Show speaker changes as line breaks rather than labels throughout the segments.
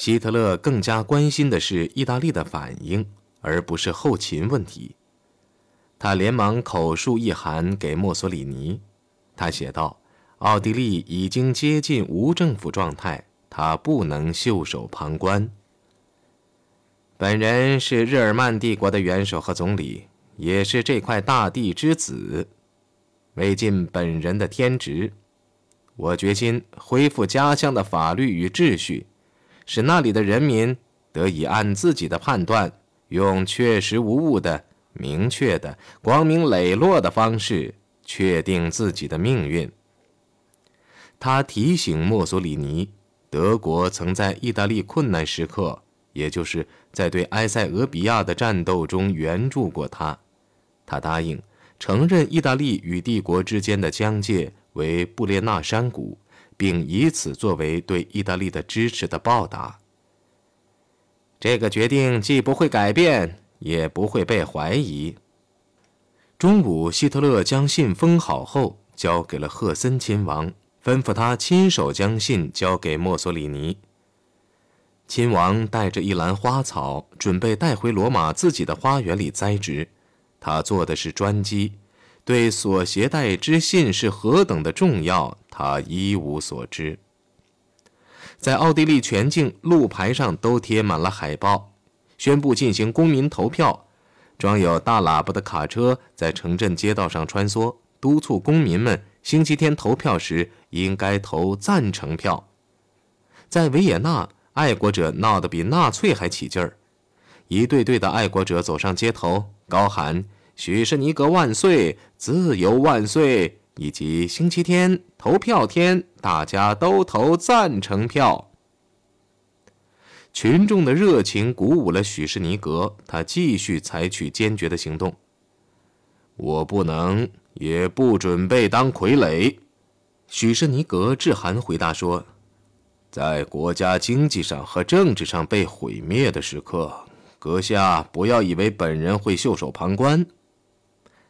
希特勒更加关心的是意大利的反应，而不是后勤问题。他连忙口述一函给墨索里尼，他写道：“奥地利已经接近无政府状态，他不能袖手旁观。本人是日耳曼帝国的元首和总理，也是这块大地之子。为尽本人的天职，我决心恢复家乡的法律与秩序。”使那里的人民得以按自己的判断，用确实无误的、明确的、光明磊落的方式确定自己的命运。他提醒墨索里尼，德国曾在意大利困难时刻，也就是在对埃塞俄比亚的战斗中援助过他。他答应承认意大利与帝国之间的疆界为布列纳山谷。并以此作为对意大利的支持的报答。这个决定既不会改变，也不会被怀疑。中午，希特勒将信封好后交给了赫森亲王，吩咐他亲手将信交给墨索里尼。亲王带着一篮花草，准备带回罗马自己的花园里栽植。他坐的是专机。对所携带之信是何等的重要，他一无所知。在奥地利全境路牌上都贴满了海报，宣布进行公民投票。装有大喇叭的卡车在城镇街道上穿梭，督促公民们星期天投票时应该投赞成票。在维也纳，爱国者闹得比纳粹还起劲儿，一队队的爱国者走上街头，高喊。许士尼格万岁，自由万岁！以及星期天投票天，大家都投赞成票。群众的热情鼓舞了许士尼格，他继续采取坚决的行动。我不能，也不准备当傀儡。许士尼格致函回答说：“在国家经济上和政治上被毁灭的时刻，阁下不要以为本人会袖手旁观。”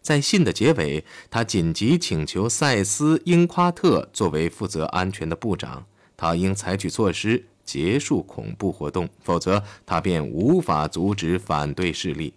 在信的结尾，他紧急请求塞斯·英夸特作为负责安全的部长，他应采取措施结束恐怖活动，否则他便无法阻止反对势力。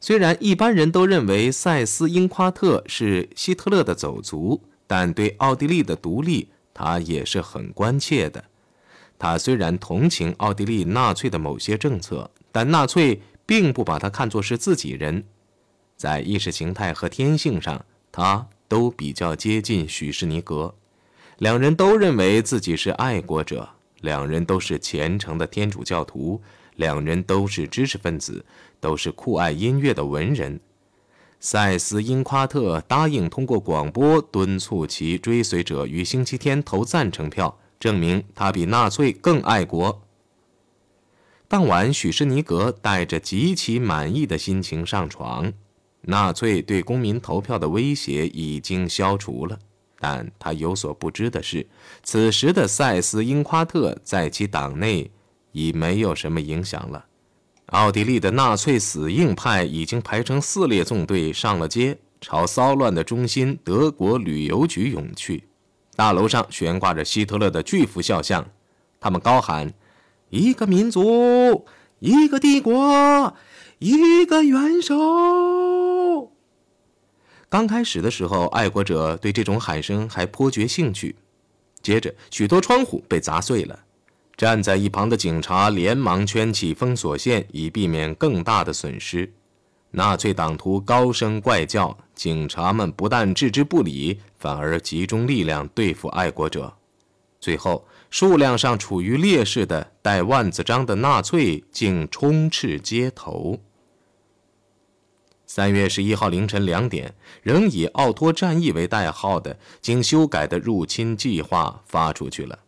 虽然一般人都认为塞斯·英夸特是希特勒的走卒，但对奥地利的独立，他也是很关切的。他虽然同情奥地利纳粹的某些政策，但纳粹并不把他看作是自己人。在意识形态和天性上，他都比较接近许士尼格。两人都认为自己是爱国者，两人都是虔诚的天主教徒，两人都是知识分子，都是酷爱音乐的文人。塞斯·因夸特答应通过广播敦促其追随者于星期天投赞成票，证明他比纳粹更爱国。当晚，许士尼格带着极其满意的心情上床。纳粹对公民投票的威胁已经消除了，但他有所不知的是，此时的塞斯·英夸特在其党内已没有什么影响了。奥地利的纳粹死硬派已经排成四列纵队上了街，朝骚乱的中心德国旅游局涌去。大楼上悬挂着希特勒的巨幅肖像，他们高喊：“一个民族，一个帝国，一个元首。”刚开始的时候，爱国者对这种喊声还颇觉兴趣。接着，许多窗户被砸碎了，站在一旁的警察连忙圈起封锁线，以避免更大的损失。纳粹党徒高声怪叫，警察们不但置之不理，反而集中力量对付爱国者。最后，数量上处于劣势的带万字章的纳粹竟充斥街头。三月十一号凌晨两点，仍以“奥托战役”为代号的经修改的入侵计划发出去了。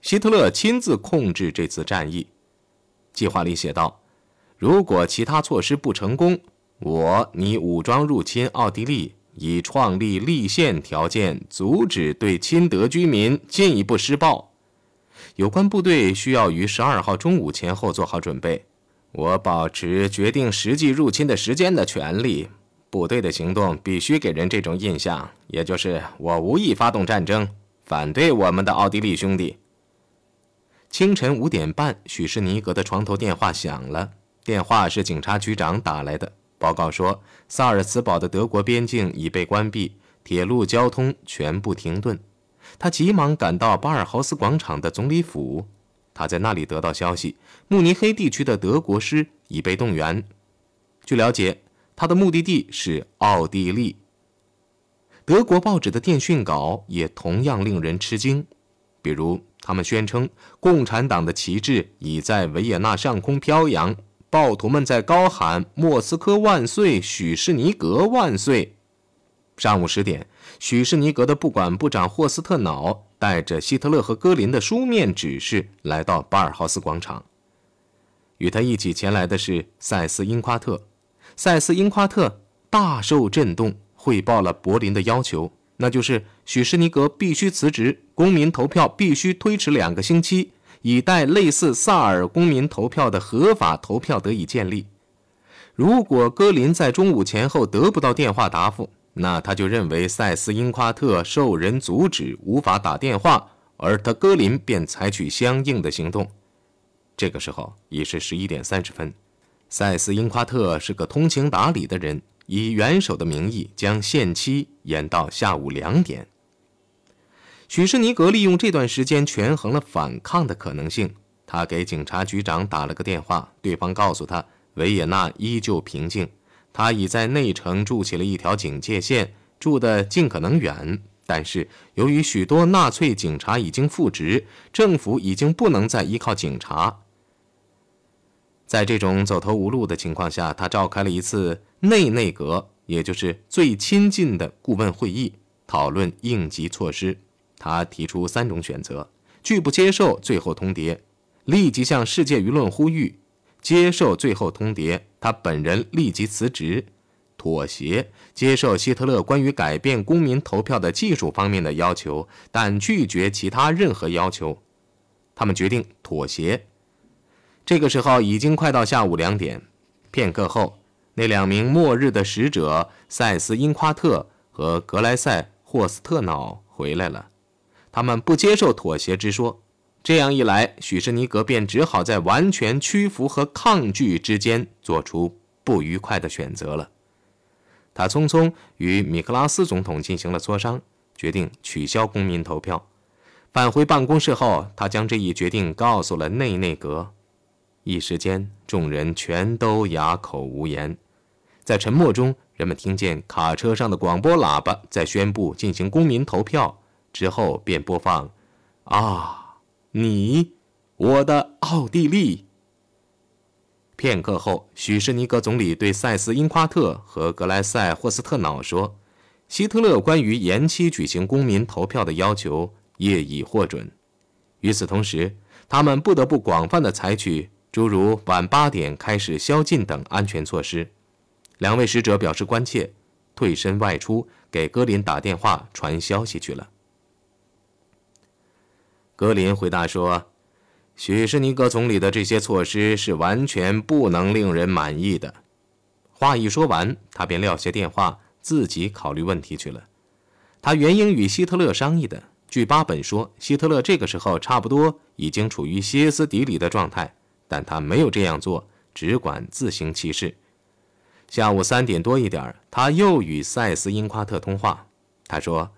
希特勒亲自控制这次战役。计划里写道：“如果其他措施不成功，我拟武装入侵奥地利，以创立立宪条件，阻止对亲德居民进一步施暴。有关部队需要于十二号中午前后做好准备。”我保持决定实际入侵的时间的权利。部队的行动必须给人这种印象，也就是我无意发动战争，反对我们的奥地利兄弟。清晨五点半，许士尼格的床头电话响了。电话是警察局长打来的，报告说萨尔茨堡的德国边境已被关闭，铁路交通全部停顿。他急忙赶到巴尔豪斯广场的总理府，他在那里得到消息，慕尼黑地区的德国师已被动员。据了解，他的目的地是奥地利。德国报纸的电讯稿也同样令人吃惊，比如。他们宣称，共产党的旗帜已在维也纳上空飘扬，暴徒们在高喊“莫斯科万岁，许士尼格万岁”。上午十点，许士尼格的不管部长霍斯特瑙带着希特勒和戈林的书面指示来到巴尔豪斯广场。与他一起前来的是塞斯因夸特。塞斯因夸特大受震动，汇报了柏林的要求。那就是许士尼格必须辞职，公民投票必须推迟两个星期，以待类似萨尔公民投票的合法投票得以建立。如果戈林在中午前后得不到电话答复，那他就认为塞斯因夸特受人阻止，无法打电话，而他戈林便采取相应的行动。这个时候已是十一点三十分，塞斯因夸特是个通情达理的人。以元首的名义将限期延到下午两点。许士尼格利用这段时间权衡了反抗的可能性。他给警察局长打了个电话，对方告诉他维也纳依旧平静，他已在内城筑起了一条警戒线，住得尽可能远。但是由于许多纳粹警察已经复职，政府已经不能再依靠警察。在这种走投无路的情况下，他召开了一次内内阁，也就是最亲近的顾问会议，讨论应急措施。他提出三种选择：拒不接受最后通牒，立即向世界舆论呼吁；接受最后通牒，他本人立即辞职；妥协，接受希特勒关于改变公民投票的技术方面的要求，但拒绝其他任何要求。他们决定妥协。这个时候已经快到下午两点，片刻后，那两名末日的使者塞斯因夸特和格莱塞霍斯特瑙回来了。他们不接受妥协之说，这样一来，许士尼格便只好在完全屈服和抗拒之间做出不愉快的选择了。他匆匆与米克拉斯总统进行了磋商，决定取消公民投票。返回办公室后，他将这一决定告诉了内内阁。一时间，众人全都哑口无言。在沉默中，人们听见卡车上的广播喇叭在宣布进行公民投票，之后便播放：“啊，你，我的奥地利。”片刻后，许士尼格总理对塞斯因夸特和格莱塞霍斯特瑙说：“希特勒关于延期举行公民投票的要求业已获准。”与此同时，他们不得不广泛的采取。诸如晚八点开始宵禁等安全措施，两位使者表示关切，退身外出给格林打电话传消息去了。格林回答说：“许士尼格总理的这些措施是完全不能令人满意的。”话一说完，他便撂下电话，自己考虑问题去了。他原应与希特勒商议的。据巴本说，希特勒这个时候差不多已经处于歇斯底里的状态。但他没有这样做，只管自行其事。下午三点多一点，他又与塞斯因夸特通话。他说：“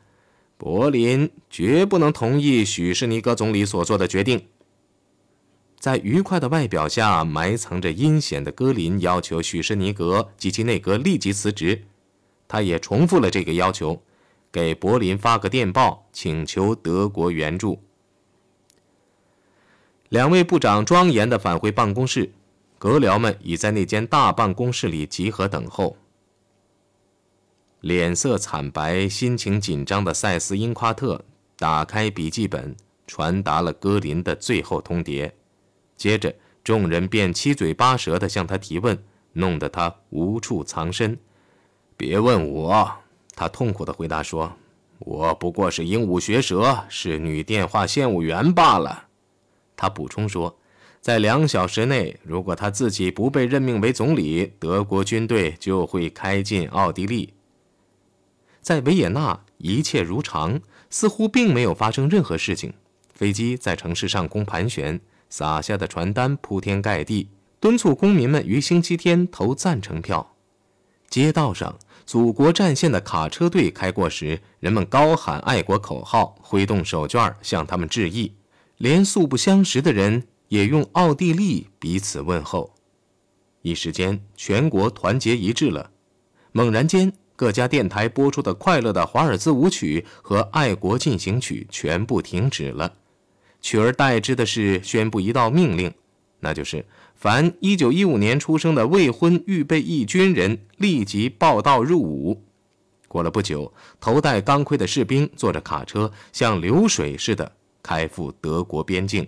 柏林绝不能同意许士尼格总理所做的决定。”在愉快的外表下埋藏着阴险的戈林要求许士尼格及其内阁立即辞职。他也重复了这个要求，给柏林发个电报，请求德国援助。两位部长庄严地返回办公室，阁僚们已在那间大办公室里集合等候。脸色惨白、心情紧张的塞斯因夸特打开笔记本，传达了戈林的最后通牒。接着，众人便七嘴八舌地向他提问，弄得他无处藏身。别问我，他痛苦地回答说：“我不过是鹦鹉学舌，是女电话线务员罢了。”他补充说，在两小时内，如果他自己不被任命为总理，德国军队就会开进奥地利。在维也纳，一切如常，似乎并没有发生任何事情。飞机在城市上空盘旋，撒下的传单铺天盖地，敦促公民们于星期天投赞成票。街道上，祖国战线的卡车队开过时，人们高喊爱国口号，挥动手绢向他们致意。连素不相识的人也用奥地利彼此问候。一时间，全国团结一致了。猛然间，各家电台播出的快乐的华尔兹舞曲和爱国进行曲全部停止了。取而代之的是宣布一道命令，那就是凡1915年出生的未婚预备役军人立即报到入伍。过了不久，头戴钢盔的士兵坐着卡车，像流水似的开赴德国边境。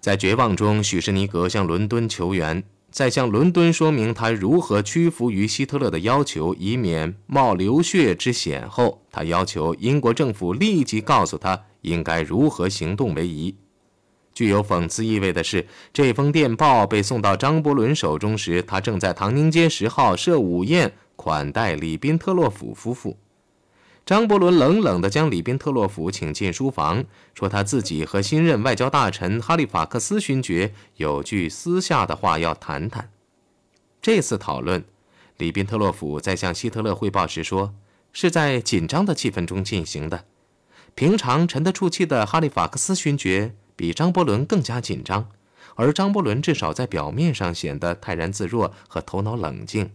在绝望中，许士尼格向伦敦求援，在向伦敦说明他如何屈服于希特勒的要求，以免冒流血之险后，他要求英国政府立即告诉他。应该如何行动为宜？具有讽刺意味的是，这封电报被送到张伯伦手中时，他正在唐宁街十号设午宴款待里宾特洛甫夫妇。张伯伦冷冷地将里宾特洛甫请进书房，说他自己和新任外交大臣哈利法克斯勋爵有句私下的话要谈谈。这次讨论，里宾特洛甫在向希特勒汇报时说，是在紧张的气氛中进行的。平常沉得住气的哈利法克斯勋爵比张伯伦更加紧张，而张伯伦至少在表面上显得泰然自若和头脑冷静。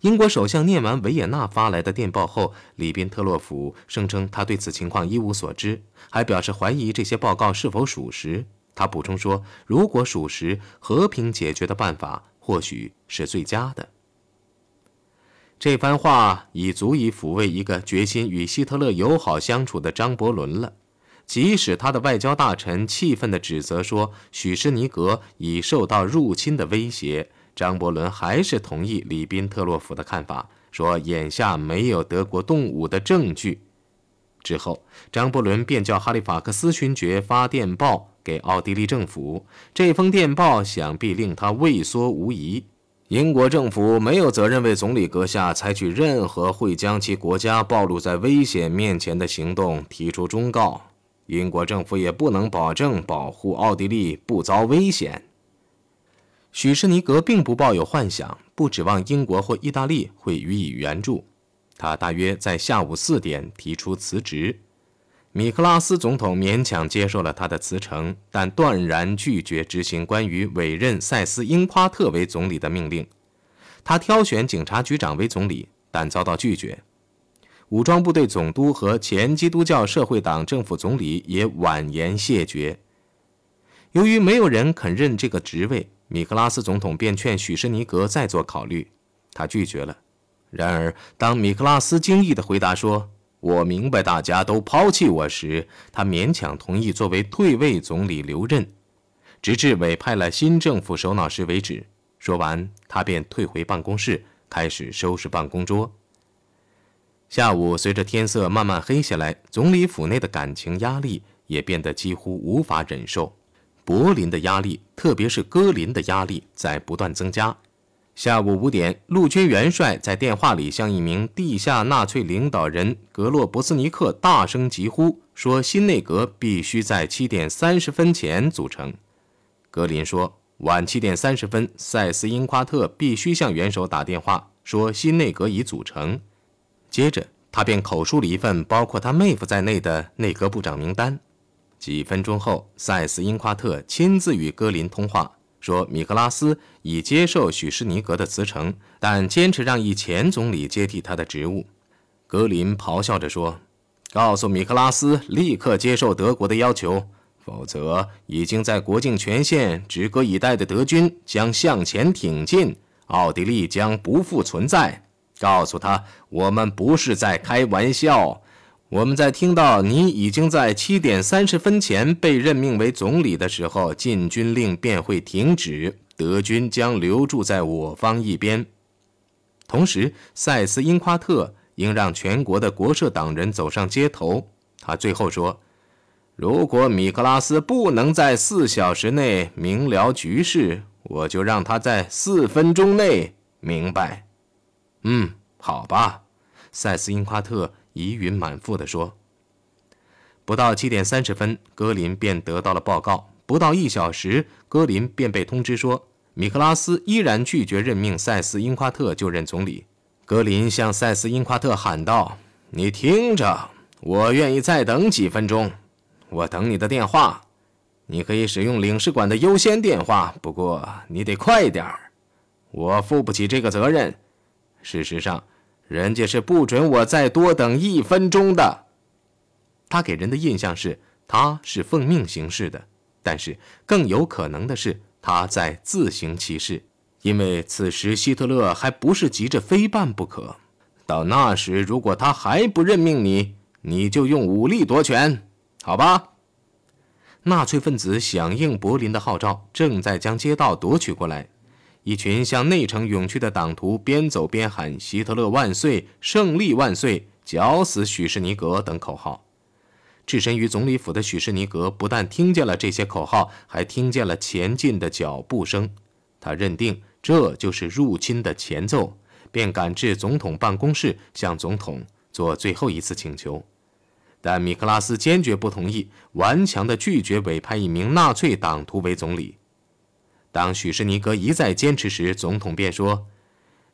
英国首相念完维也纳发来的电报后，里宾特洛甫声称他对此情况一无所知，还表示怀疑这些报告是否属实。他补充说，如果属实，和平解决的办法或许是最佳的。这番话已足以抚慰一个决心与希特勒友好相处的张伯伦了。即使他的外交大臣气愤地指责说许施尼格已受到入侵的威胁，张伯伦还是同意里宾特洛甫的看法，说眼下没有德国动武的证据。之后，张伯伦便叫哈利法克斯勋爵发电报给奥地利政府，这封电报想必令他畏缩无疑。英国政府没有责任为总理阁下采取任何会将其国家暴露在危险面前的行动提出忠告。英国政府也不能保证保护奥地利不遭危险。许士尼格并不抱有幻想，不指望英国或意大利会予以援助。他大约在下午四点提出辞职。米克拉斯总统勉强接受了他的辞呈，但断然拒绝执行关于委任塞斯·英夸特为总理的命令。他挑选警察局长为总理，但遭到拒绝。武装部队总督和前基督教社会党政府总理也婉言谢绝。由于没有人肯认这个职位，米克拉斯总统便劝许施尼格再做考虑。他拒绝了。然而，当米克拉斯惊异地回答说，我明白大家都抛弃我时，他勉强同意作为退位总理留任，直至委派了新政府首脑时为止。说完，他便退回办公室，开始收拾办公桌。下午，随着天色慢慢黑下来，总理府内的感情压力也变得几乎无法忍受。柏林的压力，特别是戈林的压力，在不断增加。下午五点，陆军元帅在电话里向一名地下纳粹领导人格洛伯斯尼克大声疾呼，说新内阁必须在七点三十分前组成。格林说，晚七点三十分，塞斯因夸特必须向元首打电话，说新内阁已组成。接着，他便口述了一份包括他妹夫在内的内阁部长名单。几分钟后，塞斯因夸特亲自与格林通话。说米克拉斯已接受许施尼格的辞呈，但坚持让一前总理接替他的职务。格林咆哮着说：“告诉米克拉斯立刻接受德国的要求，否则已经在国境全线止戈以待的德军将向前挺进，奥地利将不复存在。告诉他，我们不是在开玩笑。”我们在听到你已经在七点三十分前被任命为总理的时候，禁军令便会停止，德军将留驻在我方一边。同时，塞斯因夸特应让全国的国社党人走上街头。他最后说：“如果米克拉斯不能在四小时内明了局势，我就让他在四分钟内明白。”嗯，好吧，塞斯因夸特。疑云满腹地说：“不到七点三十分，格林便得到了报告。不到一小时，格林便被通知说，米克拉斯依然拒绝任命塞斯·因夸特就任总理。格林向塞斯·因夸特喊道：“你听着，我愿意再等几分钟，我等你的电话。你可以使用领事馆的优先电话，不过你得快点儿。我负不起这个责任。事实上，人家是不准我再多等一分钟的。”他给人的印象是他是奉命行事的。但是更有可能的是，他在自行其事，因为此时希特勒还不是急着非办不可。到那时，如果他还不任命你，你就用武力夺权，好吧？纳粹分子响应柏林的号召，正在将街道夺取过来。一群向内城涌去的党徒边走边喊“希特勒万岁”“胜利万岁”“绞死许士尼格”等口号。置身于总理府的许士尼格不但听见了这些口号，还听见了前进的脚步声。他认定这就是入侵的前奏，便赶至总统办公室，向总统做最后一次请求。但米克拉斯坚决不同意，顽强地拒绝委派一名纳粹党徒为总理。当许士尼格一再坚持时，总统便说：“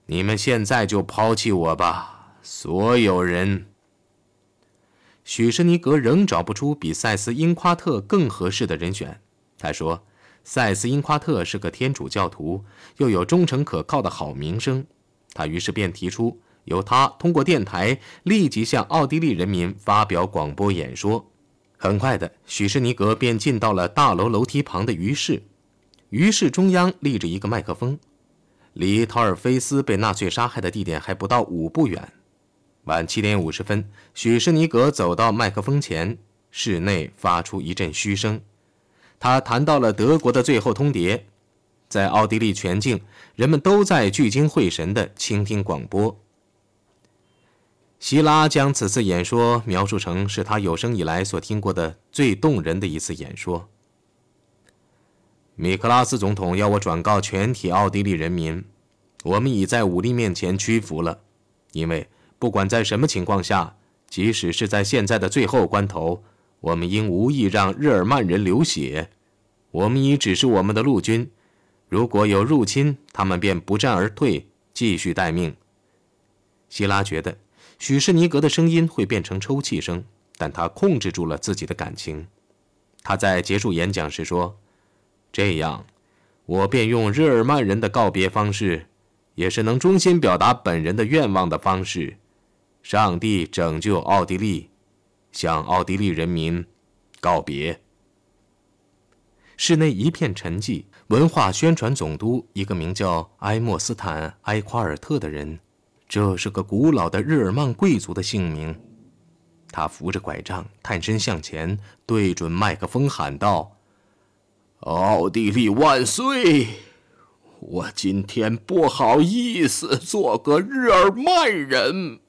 你们现在就抛弃我吧，所有人。”许什尼格仍找不出比塞斯·因夸特更合适的人选。他说：“塞斯·因夸特是个天主教徒，又有忠诚可靠的好名声。”他于是便提出由他通过电台立即向奥地利人民发表广播演说。很快的，许什尼格便进到了大楼楼梯旁的鱼室。于是中央立着一个麦克风，离陶尔菲斯被纳粹杀害的地点还不到五步远。晚七点五十分，许施尼格走到麦克风前，室内发出一阵嘘声。他谈到了德国的最后通牒。在奥地利全境，人们都在聚精会神地倾听广播。希拉将此次演说描述成是他有生以来所听过的最动人的一次演说。米克拉斯总统要我转告全体奥地利人民：我们已在武力面前屈服了，因为。不管在什么情况下，即使是在现在的最后关头，我们应无意让日耳曼人流血。我们已指示我们的陆军，如果有入侵，他们便不战而退，继续待命。希拉觉得许士尼格的声音会变成抽泣声，但他控制住了自己的感情。他在结束演讲时说：“这样，我便用日耳曼人的告别方式，也是能衷心表达本人的愿望的方式。”上帝拯救奥地利，向奥地利人民告别。室内一片沉寂。文化宣传总督，一个名叫埃莫斯坦·埃夸尔特的人，这是个古老的日耳曼贵族的姓名。他扶着拐杖，探身向前，对准麦克风喊道：“奥地利万岁！我今天不好意思做个日耳曼人。”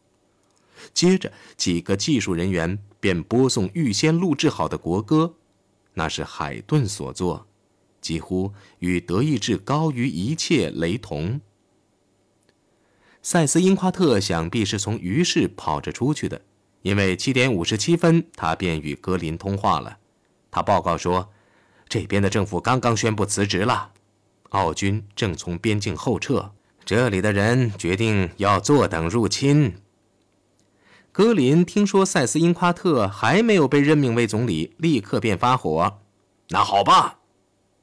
接着，几个技术人员便播送预先录制好的国歌，那是海顿所作，几乎与德意志高于一切雷同。塞斯·因夸特想必是从鱼市跑着出去的，因为七点五十七分，他便与格林通话了。他报告说，这边的政府刚刚宣布辞职了，奥军正从边境后撤，这里的人决定要坐等入侵。格林听说塞斯·因夸特还没有被任命为总理，立刻便发火。那好吧，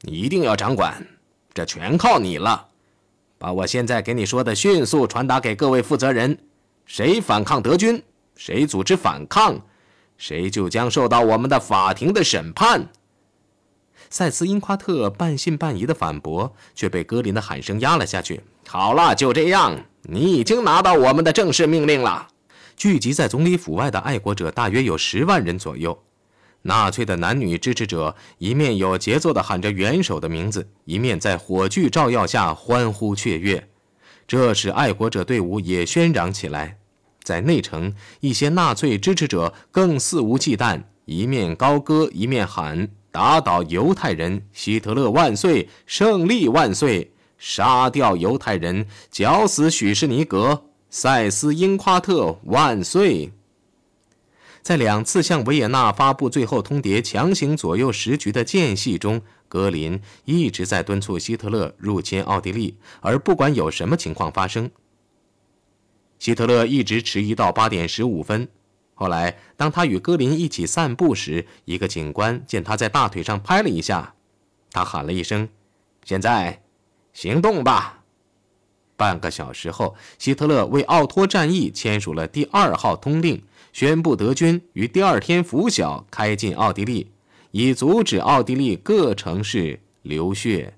你一定要掌管，这全靠你了。把我现在给你说的迅速传达给各位负责人：谁反抗德军，谁组织反抗，谁就将受到我们的法庭的审判。塞斯·因夸特半信半疑的反驳，却被格林的喊声压了下去。好了，就这样，你已经拿到我们的正式命令了。聚集在总理府外的爱国者大约有十万人左右。纳粹的男女支持者一面有节奏地喊着元首的名字，一面在火炬照耀下欢呼雀跃，这使爱国者队伍也喧嚷起来。在内城，一些纳粹支持者更肆无忌惮，一面高歌，一面喊：“打倒犹太人！希特勒万岁！胜利万岁！杀掉犹太人！绞死许士尼格！”塞斯·英夸特万岁！在两次向维也纳发布最后通牒、强行左右时局的间隙中，格林一直在敦促希特勒入侵奥地利，而不管有什么情况发生，希特勒一直迟疑到八点十五分。后来，当他与格林一起散步时，一个警官见他在大腿上拍了一下，他喊了一声：“现在，行动吧！”半个小时后，希特勒为奥托战役签署了第二号通令，宣布德军于第二天拂晓开进奥地利，以阻止奥地利各城市流血。